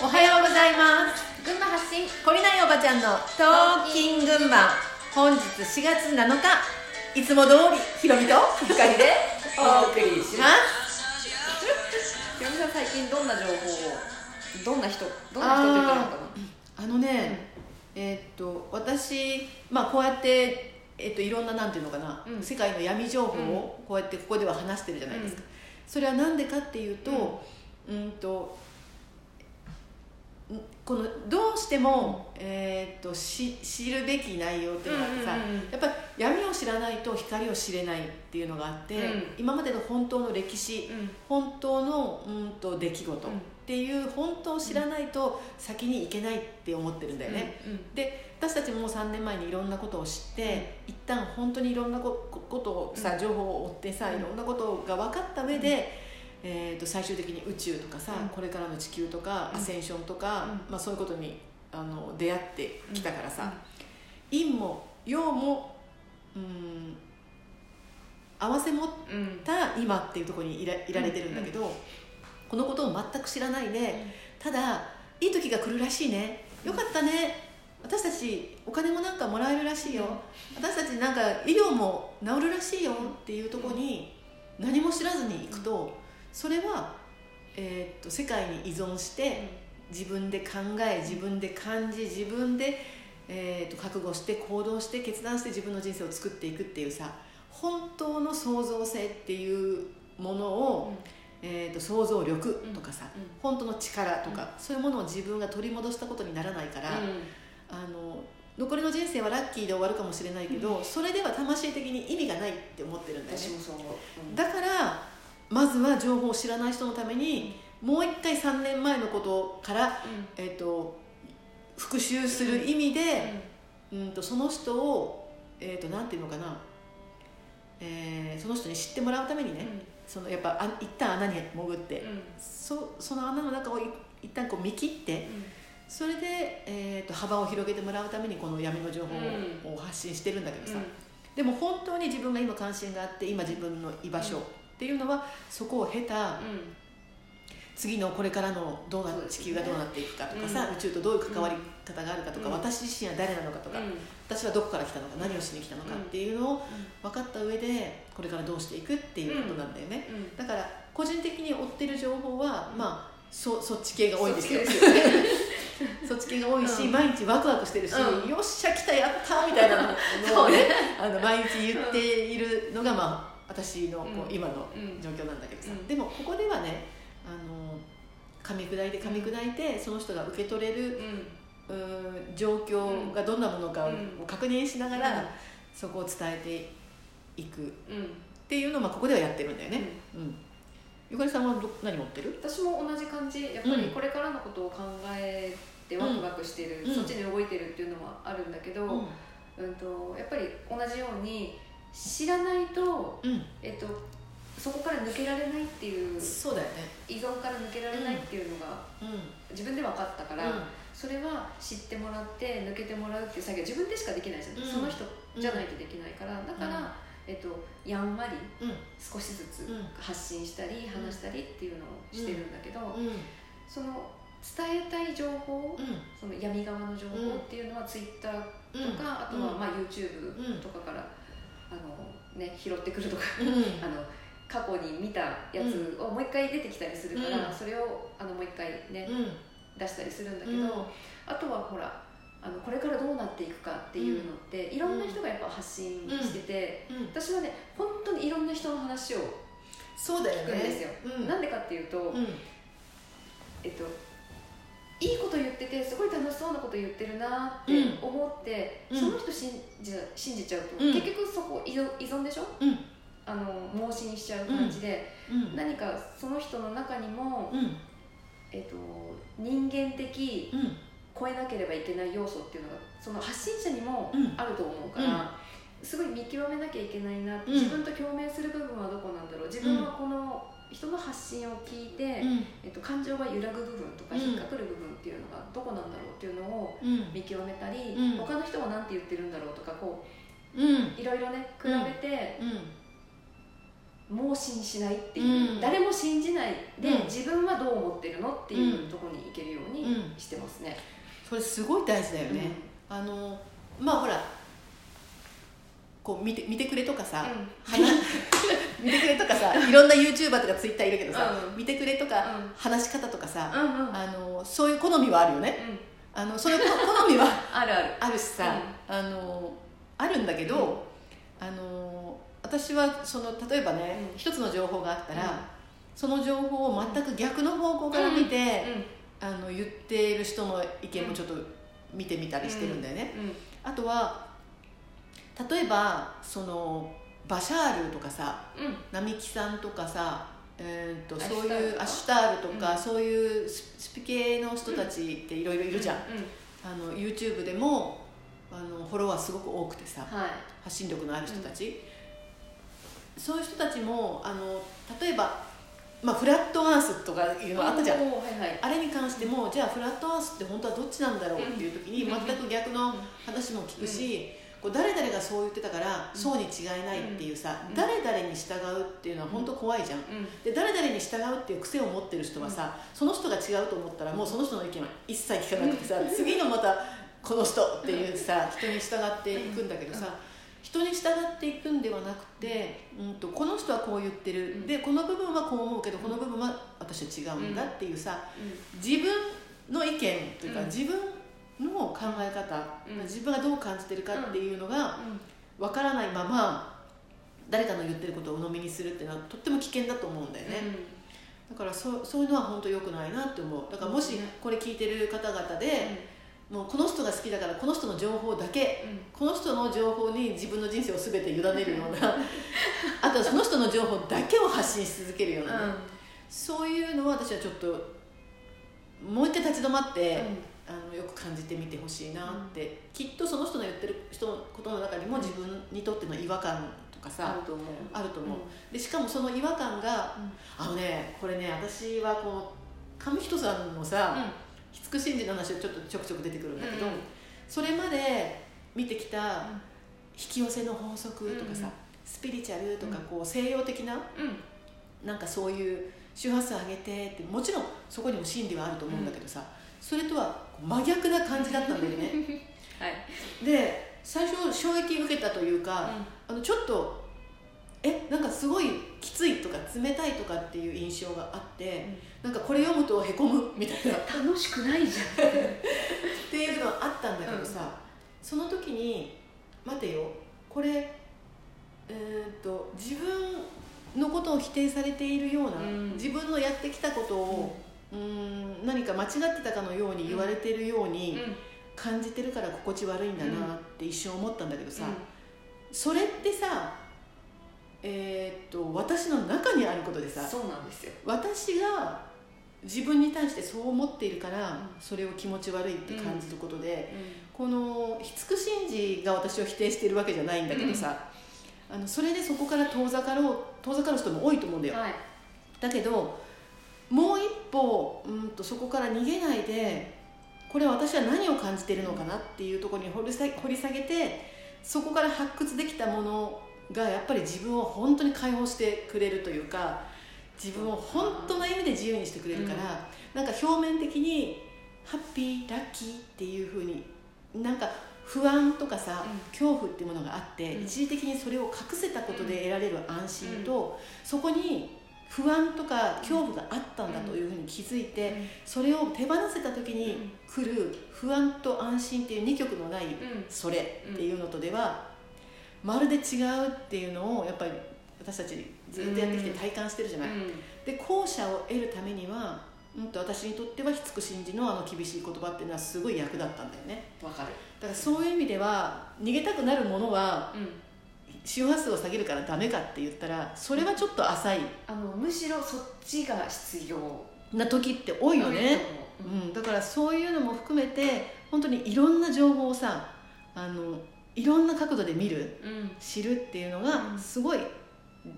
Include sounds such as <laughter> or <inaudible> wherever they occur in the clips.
おはようございます。群馬発信懲りないおばちゃんのトーキン群馬。本日4月7日。いつも通りひろみとゆかりで <laughs> お送りします。ひろみさん最近どんな情報をどんな人どんな人って言ったらいいのかあのね、えーっと私まあこうやってえーっといろんななんていうのかな、うん。世界の闇情報をこうやってここでは話してるじゃないですか、それはなんでかっていうとうん。とんこのどうしても、えーっとし知るべき内容っていうのがさ、うんうんうんやっぱり闇を知らないと光を知れないっていうのがあって、うん。今までの本当の歴史、なうん。本当のうんと出来事っていう本当を知らないと先に行けないって思ってるんだよね、うんで私たちも3年前にいろんなことを知って、一旦本当にいろんなこことをさ、うん。情報を追ってさうん。いろんなことが分かった上で、えー、と最終的に宇宙とかさ、うん。これからの地球とか、うん。アセンションとか、うまあ、そういうことにあの出会ってきたからさ、うん。陰も陽もうん合わせ持っうん。た今っていうところにいらいられてるんだけど、このことを全く知らないで、ただいい時が来るらしいね。よかったね。私たちお金もなんかもらえるらしいよ。私たちなんか医療も治るらしいよっていうところに何も知らずに行くとそれは、えーっと世界に依存して自分で考え自分で感じ自分で、えーっと覚悟して行動して決断して自分の人生を作っていくっていうさ本当の創造性っていうものを、えー、と想像力とかさ、うん。本当の力とか、そういうものを自分が取り戻したことにならないから、あの残りの人生はラッキーで終わるかもしれないけど、それでは魂的に意味がないって思ってるんだよね私もそう思ううんだからまずは情報を知らない人のためにもう一回3年前のことから、えー、と復習する意味で、うん、とその人を、えー、となんていうのかな、えーその人に知ってもらうためにね、そのやっぱあ一旦穴に潜って、そその穴の中をい一旦こう見切ってそれで、えー、と幅を広げてもらうためにこの闇の情報を発信してるんだけどさ、でも本当に自分が今関心があって今自分の居場所っていうのはそこを経た次のこれからのどうな地球がどうなっていくかとかさ、宇宙とどういう関わり方があるかとか、うん。私自身は誰なのかとか、私はどこから来たのか何をしに来たのかっていうのを分かった上でこれからどうしていくっていうことなんだよね、だから個人的に追ってる情報は、まあそそっち系が多いんですよ。そっち系。<laughs> が多いし、うん。毎日ワクワクしてるし、うん。よっしゃ来たやったみたいなのをね。あの毎日言っているのが、まあ、私のこう、うん。今のうん。状況なんだけどさ、うん。でもここではねあの噛み砕いて噛み砕いて、その人が受け取れるうーん状況がどんなものかをうん。確認しながら、そこを伝えていく。っていうのを、まあ、ここではやってるんだよね、うん。ゆかりさんはど何持ってる？私も同じ感じ。やっぱりこれからのことを考えてワクワクしてる、うん。そっちに動いてるっていうのはあるんだけど、うんとやっぱり同じように知らないと、うん。えっと、そこから抜けられないっていうそうだよね。依存から抜けられないっていうのがうん。自分で分かったから、うんそれは知ってもらって抜けてもらうっていう作業自分でしかできないじゃん、うん。その人じゃないとできないからだから、うんえっと、やんわりうん。少しずつうん。発信したり話したりっていうのをしてるんだけど、うん。その伝えたい情報、うん。その闇側の情報っていうのはツイッターとか、あとはまあ YouTube とかから、あのね、拾ってくるとかうん。あの過去に見たやつをもう一回出てきたりするから、うん。それをあのもう一回ね、うん。出したりするんだけど、うん。あとはほらあのこれからどうなっていくかっていうのって、いろんな人がやっぱ発信してて、うん。私はね本当にいろんな人の話をそうだよね聞くんですよ、うん。なんでかっていうと、うん。えっといいこと言っててすごい楽しそうなこと言ってるなって思って、うん。その人信じ信じちゃうと、うん。結局そこ依存依存でしょ？うん。あの盲信しちゃう感じで、うん。何かその人の中にも、うん。えっと、人間的うん。超えなければいけない要素っていうのがその発信者にもうん。あると思うから、すごい見極めなきゃいけないな、うん。自分と共鳴する部分はどこなんだろう？自分はこの人の発信を聞いて、うん。えっと、感情が揺らぐ部分とかうん。引っかかる部分っていうのがどこなんだろうっていうのをうん。見極めたり、うん。他の人は何て言ってるんだろうとかこうん。ういろいろね比べて、うん。盲信しないっていう、うん。誰も信じないで、うん。自分はどう思ってるのっていうところに行けるようにうん。してますね、それすごい大事だよね、あのまあほらこう見て見てくれとかさ、うん。話 <laughs> 見てくれとかさいろんな YouTuber とか Twitter いるけどさ、うん。見てくれとか、うん。話し方とかさ、うんうん。うんあのそういう好みはあるよね。うん。あのそれ <laughs> 好みはあるある。あるしさ、あのあるんだけど、あの私はその例えばね、うん。一つの情報があったら、うん。その情報を全く逆の方向から見て、うん。あの言っている人の意見もちょっと見てみたりしてるんだよね、うん。あとは例えばそのバシャールとかさうん。並木さんとかさ、えー、とそういうアシュタールとか、うん。そういうススピ系の人たちっていろいろいるじゃん、うんあの YouTube でもあのフォロワーすごく多くてさはい。発信力のある人たち、そういう人たちもあの例えば、まあ、フラットアースとかいうのあったじゃん。はいはい。あれに関してもじゃあフラットアースって本当はどっちなんだろうっていう時にうん。全く逆の話も聞くし、こう誰々がそう言ってたからうん。そうに違いないっていうさ、うん。誰々に従うっていうのは本当怖いじゃん。うん。で誰々に従うっていう癖を持ってる人はさ、その人が違うと思ったらもうその人の意見は一切聞かなくてさ、次のまたこの人っていうさ人に従っていくんだけどさ、人に従っていくんではなくて、うん、とこの人はこう言ってる、うん。でこの部分はこう思うけどこの部分は私は違うんだっていうさ、う自分の意見というか、うん。自分の考え方、うん。自分がどう感じてるかっていうのがん。分からないまま誰かの言ってることを鵜呑みにするっていうのはとっても危険だと思うんだよね、だからそうそういうのは本当良くないなって思う。だからもしこれ聞いてる方々で、もうこの人が好きだからこの人の情報だけこの人の情報に自分の人生を全て委ねるような <laughs> あとはその人の情報だけを発信し続けるようなね、そういうのは私はちょっともう一回立ち止まって、あのよく感じてみてほしいなって、きっとその人の言ってる人のことの中にも自分にとっての違和感とかあさると思う。あると思う、でしかもその違和感が、あのねこれね私はこの上人さんのさ、ひつく神事の話はちょっとちょくちょく出てくるんだけど、うん。それまで見てきた引き寄せの法則とかさ、うん。スピリチュアルとかうん。こう西洋的なうん。なんかそういう周波数上げてってもちろんそこにも真理はあると思うんだけどさ、それとは真逆な感じだったんだよね。<laughs> はい。で最初衝撃受けたというか、あのちょっとえなんかすごいきついとか冷たいとかっていう印象があって、なんかこれ読むとへこむみたいな。っ楽しくないじゃん。ていうのはあったんだけどさ、その時に待てよ。これえー、と自分のことを否定されているような、うん。自分のやってきたことを、うーん何か間違ってたかのように言われてるように感じてるから心地悪いんだなって一瞬思ったんだけどさ、それってさえー、と私の中にあることでさそうなんですよ。私が自分に対してそう思っているから、うん。それを気持ち悪いって感じることで、うこのひつく神事が私を否定しているわけじゃないんだけどさ、あのそれでそこから遠ざかろう遠ざかる人も多いと思うんだよ、んはい。だけどもう一歩うんとそこから逃げないでこれは私は何を感じているのかなっていうところに掘り下げ掘り下げてそこから発掘できたものがやっぱり自分を本当に解放してくれるというか自分を本当の意味で自由にしてくれるから、なんか表面的にハッピーラッキーっていうふうになんか不安とかさ、うん。恐怖っていうものがあって、うん。一時的にそれを隠せたことで得られる安心と、そこに不安とか恐怖があったんだというふうに気づいて、それを手放せた時に来る不安と安心っていう二極のないそれっていうのとではまるで違うっていうのをやっぱり私たちずっとやってきて体感してるじゃない。で後者を得るためには、うん、と私にとってはき信じのあの厳しい言葉っていうのはすごい役立ったんだよね。わかる。だからそういう意味では逃げたくなるものは周波数を下げるからダメかって言ったらそれはちょっと浅い。あのむしろそっちが必要な時って多いよね、うん、だからそういうのも含めて本当にいろんな情報をさあのいろんな角度で見るうん。知るっていうのうん。がすごい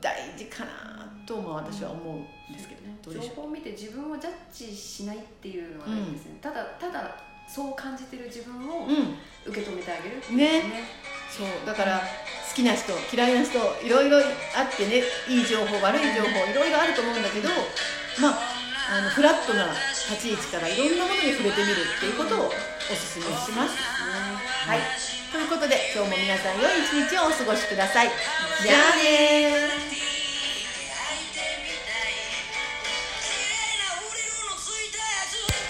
大事かなとも私は思うんですけど、どうでしょう？情報を見て自分をジャッジしないっていうのはないんですね、ただただそう感じてる自分をうん。受け止めてあげるっていうねそうだから好きな人嫌いな人いろいろあってねいい情報悪い情報いろいろあると思うんだけどまああのフラットな立ち位置からいろんなものに触れてみるっていうことをおすすめします。はいということで今日も皆さん良い一日をお過ごしください。じゃあね